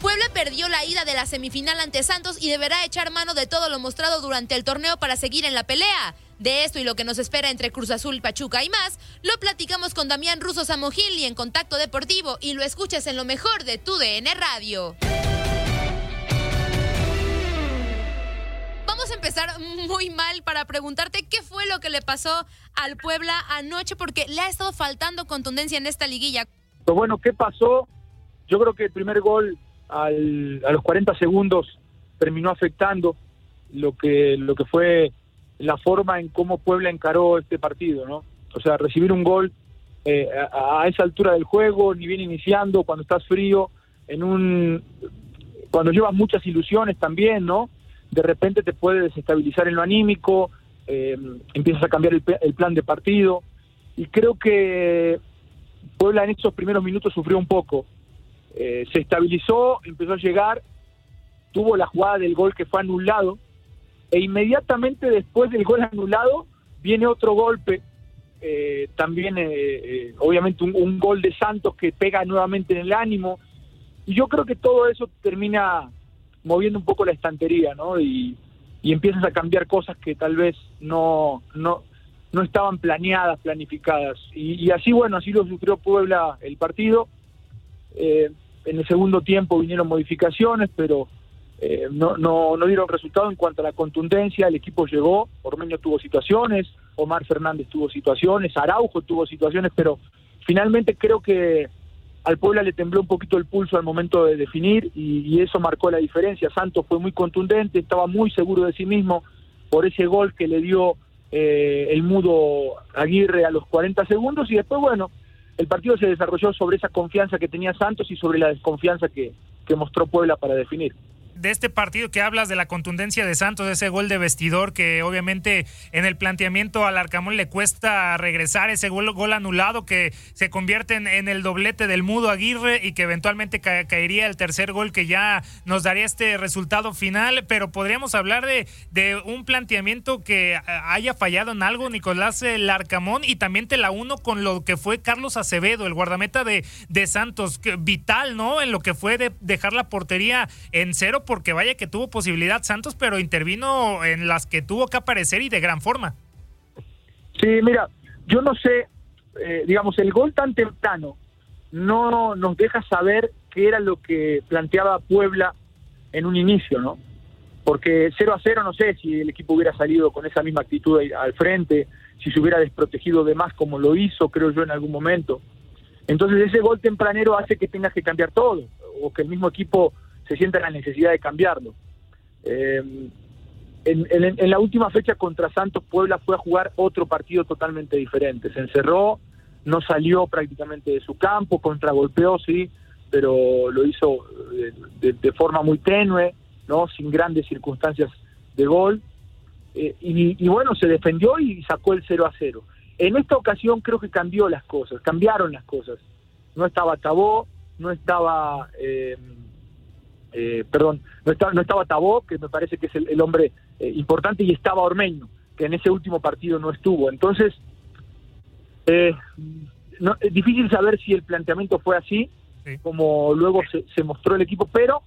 Puebla perdió la ida de la semifinal ante Santos y deberá echar mano de todo lo mostrado durante el torneo para seguir en la pelea. De esto y lo que nos espera entre Cruz Azul, Pachuca y más, lo platicamos con Damián Russo Samogil y en Contacto Deportivo y lo escuchas en lo mejor de tu DN Radio. Vamos a empezar muy mal para preguntarte qué fue lo que le pasó al Puebla anoche porque le ha estado faltando contundencia en esta liguilla. Pues bueno, ¿qué pasó? Yo creo que el primer gol a los 40 segundos terminó afectando lo que lo que fue la forma en cómo Puebla encaró este partido, ¿no? O sea, recibir un gol eh, a, a, esa altura del juego, ni bien iniciando, cuando estás frío, en un cuando llevas muchas ilusiones también, ¿no? De repente te puede desestabilizar en lo anímico, eh, empiezas a cambiar el, plan de partido y creo que Puebla en esos primeros minutos sufrió un poco. Eh, se estabilizó, empezó a llegar, tuvo la jugada del gol que fue anulado e inmediatamente después del gol anulado viene otro golpe, eh, también eh, obviamente un, un, gol de Santos que pega nuevamente en el ánimo y yo creo que todo eso termina moviendo un poco la estantería, ¿no? Y, y empiezas a cambiar cosas que tal vez no, no, no estaban planeadas, planificadas. Y, y así, bueno, así lo sufrió Puebla el partido. Eh, en el segundo tiempo vinieron modificaciones, pero eh, no, no, no dieron resultado en cuanto a la contundencia. El equipo llegó, Ormeño tuvo situaciones, Omar Fernández tuvo situaciones, Araujo tuvo situaciones, pero finalmente creo que al Puebla le tembló un poquito el pulso al momento de definir y, eso marcó la diferencia. Santos fue muy contundente, estaba muy seguro de sí mismo por ese gol que le dio eh, el mudo Aguirre a los 40 segundos y después, bueno, el partido se desarrolló sobre esa confianza que tenía Santos y sobre la desconfianza que mostró Puebla para definir de este partido que hablas de la contundencia de Santos, ese gol de vestidor que obviamente en el planteamiento al Arcamón le cuesta regresar, ese gol, gol anulado que se convierte en, el doblete del Mudo Aguirre y que eventualmente ca caería el tercer gol que ya nos daría este resultado final, pero podríamos hablar de, de un planteamiento que haya fallado en algo Nicolás el Arcamón y también te la uno con lo que fue Carlos Acevedo, el guardameta de, de Santos, vital, ¿no? En lo que fue de dejar la portería en cero porque vaya que tuvo posibilidad Santos, pero intervino en las que tuvo que aparecer y de gran forma. Sí, mira, yo no sé, eh, digamos, el gol tan temprano no nos deja saber qué era lo que planteaba Puebla en un inicio, ¿no? Porque 0 a 0 no sé si el equipo hubiera salido con esa misma actitud al frente, si se hubiera desprotegido de más como lo hizo, creo yo, en algún momento. Entonces ese gol tempranero hace que tengas que cambiar todo, o que el mismo equipo se sienta en la necesidad de cambiarlo. Eh, en, la última fecha contra Santos, Puebla fue a jugar otro partido totalmente diferente. Se encerró, no salió prácticamente de su campo, contragolpeó, sí, pero lo hizo de, forma muy tenue, no sin grandes circunstancias de gol. Eh, y, bueno, se defendió y sacó el 0 a 0. En esta ocasión creo que cambió las cosas, cambiaron las cosas. No estaba Tabó, no estaba, eh, eh, perdón, no estaba, no estaba Tabó, que me parece que es el, hombre eh, importante, y estaba Ormeño, que en ese último partido no estuvo. Entonces, no, es difícil saber si el planteamiento fue así, como luego se, se mostró el equipo, pero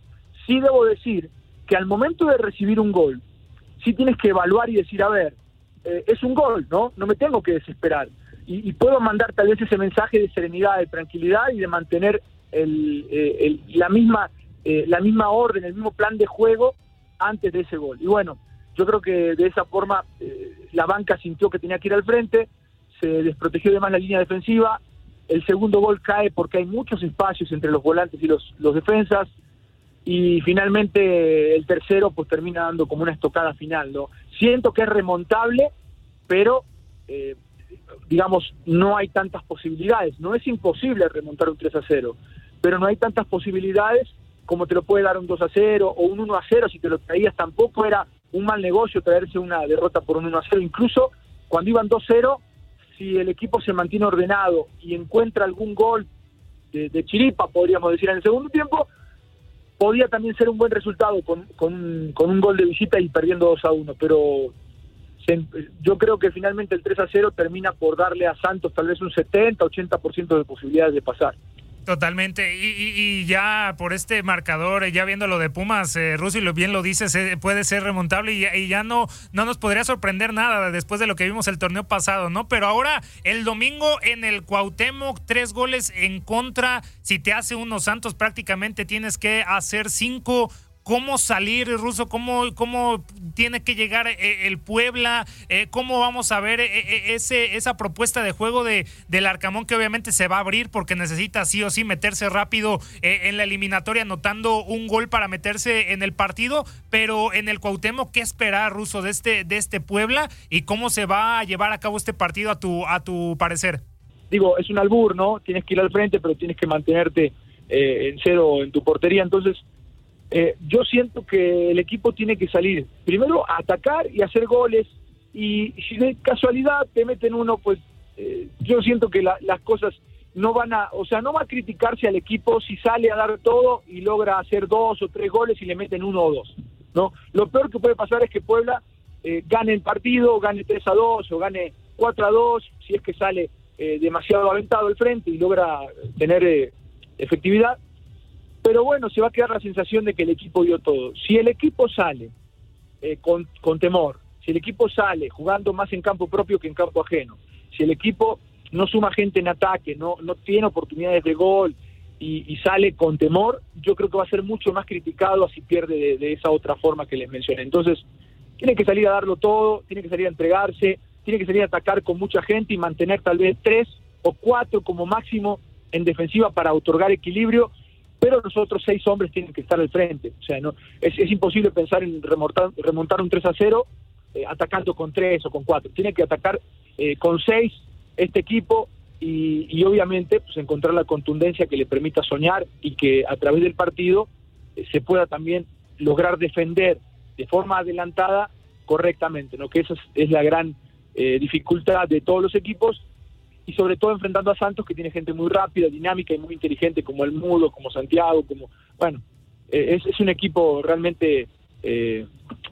sí debo decir que al momento de recibir un gol, sí tienes que evaluar y decir, a ver, eh, es un gol, ¿no? No me tengo que desesperar. Y, puedo mandar tal vez ese mensaje de serenidad, de tranquilidad y de mantener el, eh, la, misma, eh, la misma orden, el mismo plan de juego antes de ese gol. Y bueno, yo creo que de esa forma la banca sintió que tenía que ir al frente, se desprotegió de más la línea defensiva, el segundo gol cae porque hay muchos espacios entre los volantes y los, defensas, y finalmente el tercero pues termina dando como una estocada final, ¿no? Siento que es remontable, pero eh, digamos, no hay tantas posibilidades. No es imposible remontar un 3 a 0, pero no hay tantas posibilidades como te lo puede dar un 2 a 0 o un 1 a 0 si te lo traías. Tampoco era un mal negocio traerse una derrota por un 1 a 0. Incluso cuando iban 2 a 0, si el equipo se mantiene ordenado y encuentra algún gol de, de chiripa, podríamos decir, en el segundo tiempo, podía también ser un buen resultado con, con, con un gol de visita y perdiendo 2 a 1, pero yo creo que finalmente el 3 a 0 termina por darle a Santos tal vez un 70, 80% de posibilidades de pasar. Totalmente. Y, ya por este marcador, ya viendo lo de Pumas, eh, lo bien lo dices, puede ser remontable y, ya no, no nos podría sorprender nada después de lo que vimos el torneo pasado, ¿no? Pero ahora, el domingo en el Cuauhtémoc, tres goles en contra. Si te hace unos Santos, prácticamente tienes que hacer cinco cómo salir, Ruso, cómo, cómo tiene que llegar eh, el Puebla, eh, cómo vamos a ver eh, ese, esa propuesta de juego de, del Arcamón que obviamente se va a abrir porque necesita sí o sí meterse rápido en la eliminatoria anotando un gol para meterse en el partido, pero en el Cuauhtémoc, ¿qué esperar, Ruso, de este, de este Puebla y cómo se va a llevar a cabo este partido a tu, a tu parecer? Digo, es un albur, ¿no? Tienes que ir al frente, pero tienes que mantenerte en cero en tu portería, entonces eh, yo siento que el equipo tiene que salir primero a atacar y hacer goles y si de casualidad te meten uno, pues eh, yo siento que las cosas no van a, o sea, no va a criticarse al equipo si sale a dar todo y logra hacer dos o tres goles y le meten uno o dos. No, lo peor que puede pasar es que Puebla eh, gane el partido, gane 3 a 2 o gane 4 a 2 si es que sale demasiado aventado al frente y logra tener efectividad pero bueno, se va a quedar la sensación de que el equipo dio todo. Si el equipo sale eh, con, con temor, si el equipo sale jugando más en campo propio que en campo ajeno, si el equipo no suma gente en ataque, no, no tiene oportunidades de gol y, sale con temor, yo creo que va a ser mucho más criticado así pierde de, esa otra forma que les mencioné. Entonces, tiene que salir a darlo todo, tiene que salir a entregarse, tiene que salir a atacar con mucha gente y mantener tal vez tres o cuatro como máximo en defensiva para otorgar equilibrio pero los otros seis hombres tienen que estar al frente. O sea, no es, imposible pensar en remontar, remontar un 3 a 0 eh, atacando con tres o con cuatro. Tiene que atacar eh, con seis este equipo y, obviamente pues encontrar la contundencia que le permita soñar y que a través del partido eh, se pueda también lograr defender de forma adelantada correctamente, ¿no? que esa es la gran dificultad de todos los equipos y sobre todo enfrentando a Santos que tiene gente muy rápida, dinámica y muy inteligente como el Mudo, como Santiago, como bueno, eh, es, un equipo realmente eh,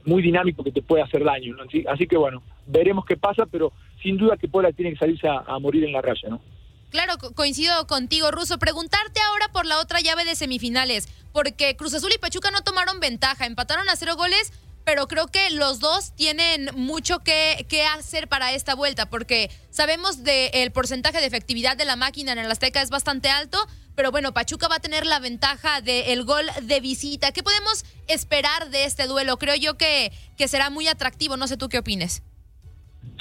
muy dinámico que te puede hacer daño, así, que bueno, veremos qué pasa, pero sin duda que Puebla tiene que salirse a, morir en la raya, ¿no? Claro, coincido contigo, Ruso. Preguntarte ahora por la otra llave de semifinales, porque Cruz Azul y Pachuca no tomaron ventaja, empataron a cero goles, pero creo que los dos tienen mucho que, hacer para esta vuelta, porque sabemos del porcentaje de efectividad de la máquina en el Azteca es bastante alto, pero bueno, Pachuca va a tener la ventaja del gol de visita. ¿Qué podemos esperar de este duelo? Creo yo que, que será muy atractivo, no sé tú qué opines.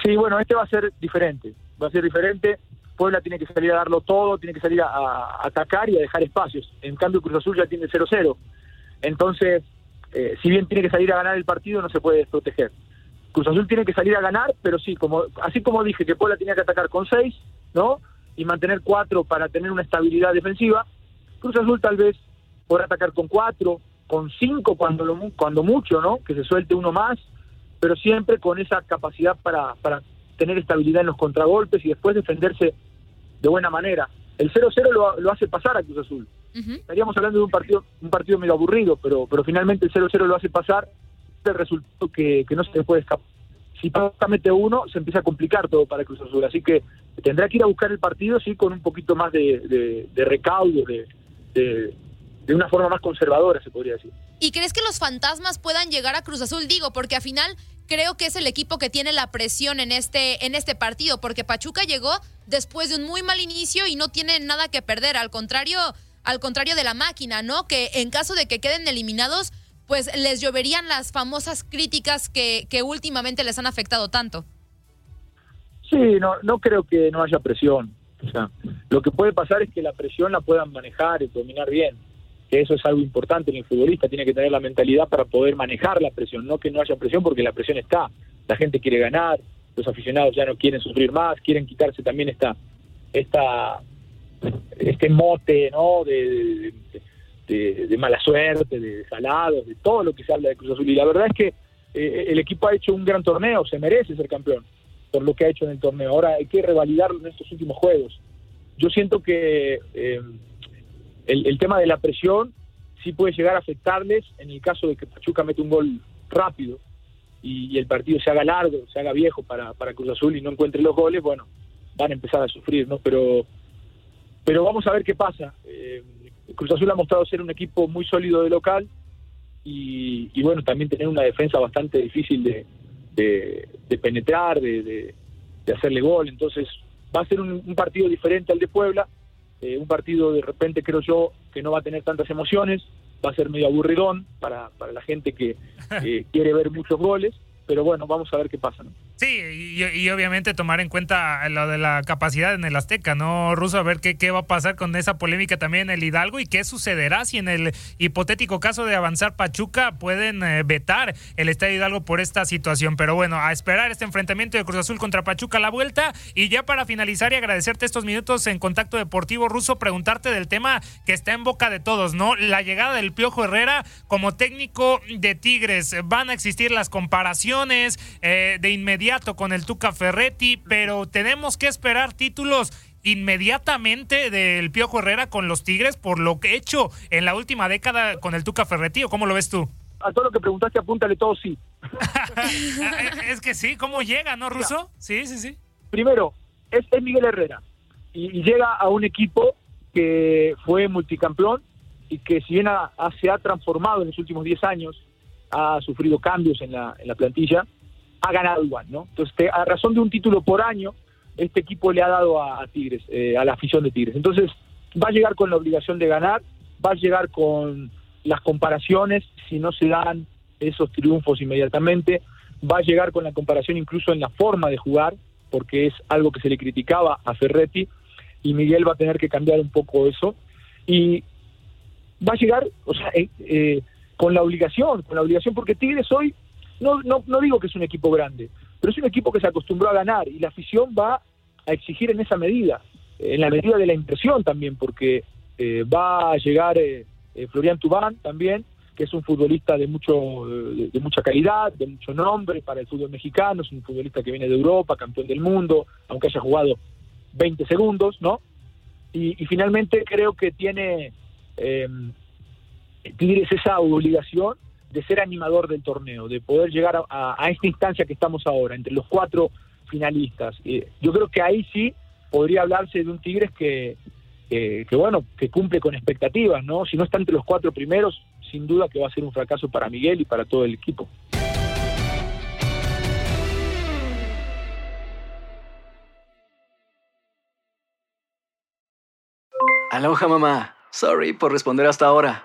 Sí, bueno, este va a ser diferente. Va a ser diferente. Puebla tiene que salir a darlo todo, tiene que salir a, a atacar y a dejar espacios. En cambio, Cruz Azul ya tiene 0-0. Entonces, eh, si bien tiene que salir a ganar el partido, no se puede desproteger. Cruz Azul tiene que salir a ganar, pero sí, como así como dije que Puebla tenía que atacar con 6, ¿no? Y mantener 4 para tener una estabilidad defensiva, Cruz Azul tal vez podrá atacar con 4, con 5 cuando, lo, cuando mucho, ¿no? Que se suelte uno más, pero siempre con esa capacidad para, para tener estabilidad en los contragolpes y después defenderse de buena manera. El 0-0 lo, lo, hace pasar a Cruz Azul. Estaríamos hablando de un partido un partido medio aburrido, pero pero finalmente el 0-0 lo hace pasar. El resultado que, que no se puede escapar. Si Pachuca mete uno, se empieza a complicar todo para Cruz Azul. Así que tendrá que ir a buscar el partido, sí, con un poquito más de, de, de recaudo, de, de, de una forma más conservadora, se podría decir. ¿Y crees que los fantasmas puedan llegar a Cruz Azul? Digo, porque al final creo que es el equipo que tiene la presión en este, en este partido, porque Pachuca llegó después de un muy mal inicio y no tiene nada que perder, al contrario, al contrario de la máquina, ¿no? Que en caso de que queden eliminados, pues les lloverían las famosas críticas que, que últimamente les han afectado tanto. Sí, no, no creo que no haya presión. O sea, lo que puede pasar es que la presión la puedan manejar y dominar bien que eso es algo importante el futbolista, tiene que tener la mentalidad para poder manejar la presión, no que no haya presión porque la presión está, la gente quiere ganar, los aficionados ya no quieren sufrir más, quieren quitarse también esta, esta este mote ¿no? de, de, mala suerte, de salados, de todo lo que se habla de Cruz Azul. Y la verdad es que eh, el equipo ha hecho un gran torneo, se merece ser campeón por lo que ha hecho en el torneo. Ahora hay que revalidarlo en estos últimos juegos. Yo siento que eh, el, tema de la presión sí puede llegar a afectarles en el caso de que Pachuca mete un gol rápido y, y el partido se haga largo, se haga viejo para, para, Cruz Azul y no encuentre los goles, bueno, van a empezar a sufrir, ¿no? Pero, pero vamos a ver qué pasa. Eh, Cruz Azul ha mostrado ser un equipo muy sólido de local y, y bueno, también tener una defensa bastante difícil de, de, de penetrar, de, de, de, hacerle gol, entonces va a ser un, un partido diferente al de Puebla eh, un partido de repente creo yo que no va a tener tantas emociones, va a ser medio aburridón para, para la gente que eh, quiere ver muchos goles, pero bueno, vamos a ver qué pasa. ¿no? Sí, y, obviamente tomar en cuenta lo de la capacidad en el Azteca, ¿no, Ruso? A ver qué, qué va a pasar con esa polémica también en el Hidalgo y qué sucederá si en el hipotético caso de avanzar Pachuca pueden eh, vetar el Estadio Hidalgo por esta situación. Pero bueno, a esperar este enfrentamiento de Cruz Azul contra Pachuca la vuelta. Y ya para finalizar y agradecerte estos minutos en Contacto Deportivo Ruso, preguntarte del tema que está en boca de todos, ¿no? La llegada del Piojo Herrera como técnico de Tigres. Van a existir las comparaciones eh, de inmediato con el Tuca Ferretti, pero tenemos que esperar títulos inmediatamente del Piojo Herrera con los Tigres por lo que he hecho en la última década con el Tuca Ferretti, ¿o cómo lo ves tú? A todo lo que preguntaste, apúntale todo sí. es que sí, ¿cómo llega, no, Ruso? Sí, sí, sí. Primero, es, es Miguel Herrera y, y, llega a un equipo que fue multicampeón y que si bien se ha transformado en los últimos 10 años, ha sufrido cambios en la, en la plantilla, ha ganado igual, ¿no? Entonces, a razón de un título por año, este equipo le ha dado a, a Tigres, eh, a la afición de Tigres. Entonces, va a llegar con la obligación de ganar, va a llegar con las comparaciones, si no se dan esos triunfos inmediatamente, va a llegar con la comparación incluso en la forma de jugar, porque es algo que se le criticaba a Ferretti, y Miguel va a tener que cambiar un poco eso, y va a llegar, o sea, eh, eh, con la obligación, con la obligación, porque Tigres hoy, no, no, no digo que es un equipo grande, pero es un equipo que se acostumbró a ganar y la afición va a exigir en esa medida, en la medida de la impresión también, porque eh, va a llegar eh, eh, Florian Tubán también, que es un futbolista de mucho de, mucha calidad, de mucho nombre para el fútbol mexicano, es un futbolista que viene de Europa, campeón del mundo, aunque haya jugado 20 segundos, ¿no? Y, y finalmente creo que tiene eh, Tigres esa obligación de ser animador del torneo, de poder llegar a, esta instancia que estamos ahora, entre los cuatro finalistas. Eh, yo creo que ahí sí podría hablarse de un Tigres que, que, bueno, que cumple con expectativas, ¿no? Si no está entre los cuatro primeros, sin duda que va a ser un fracaso para Miguel y para todo el equipo. Aloha mamá, sorry por responder hasta ahora.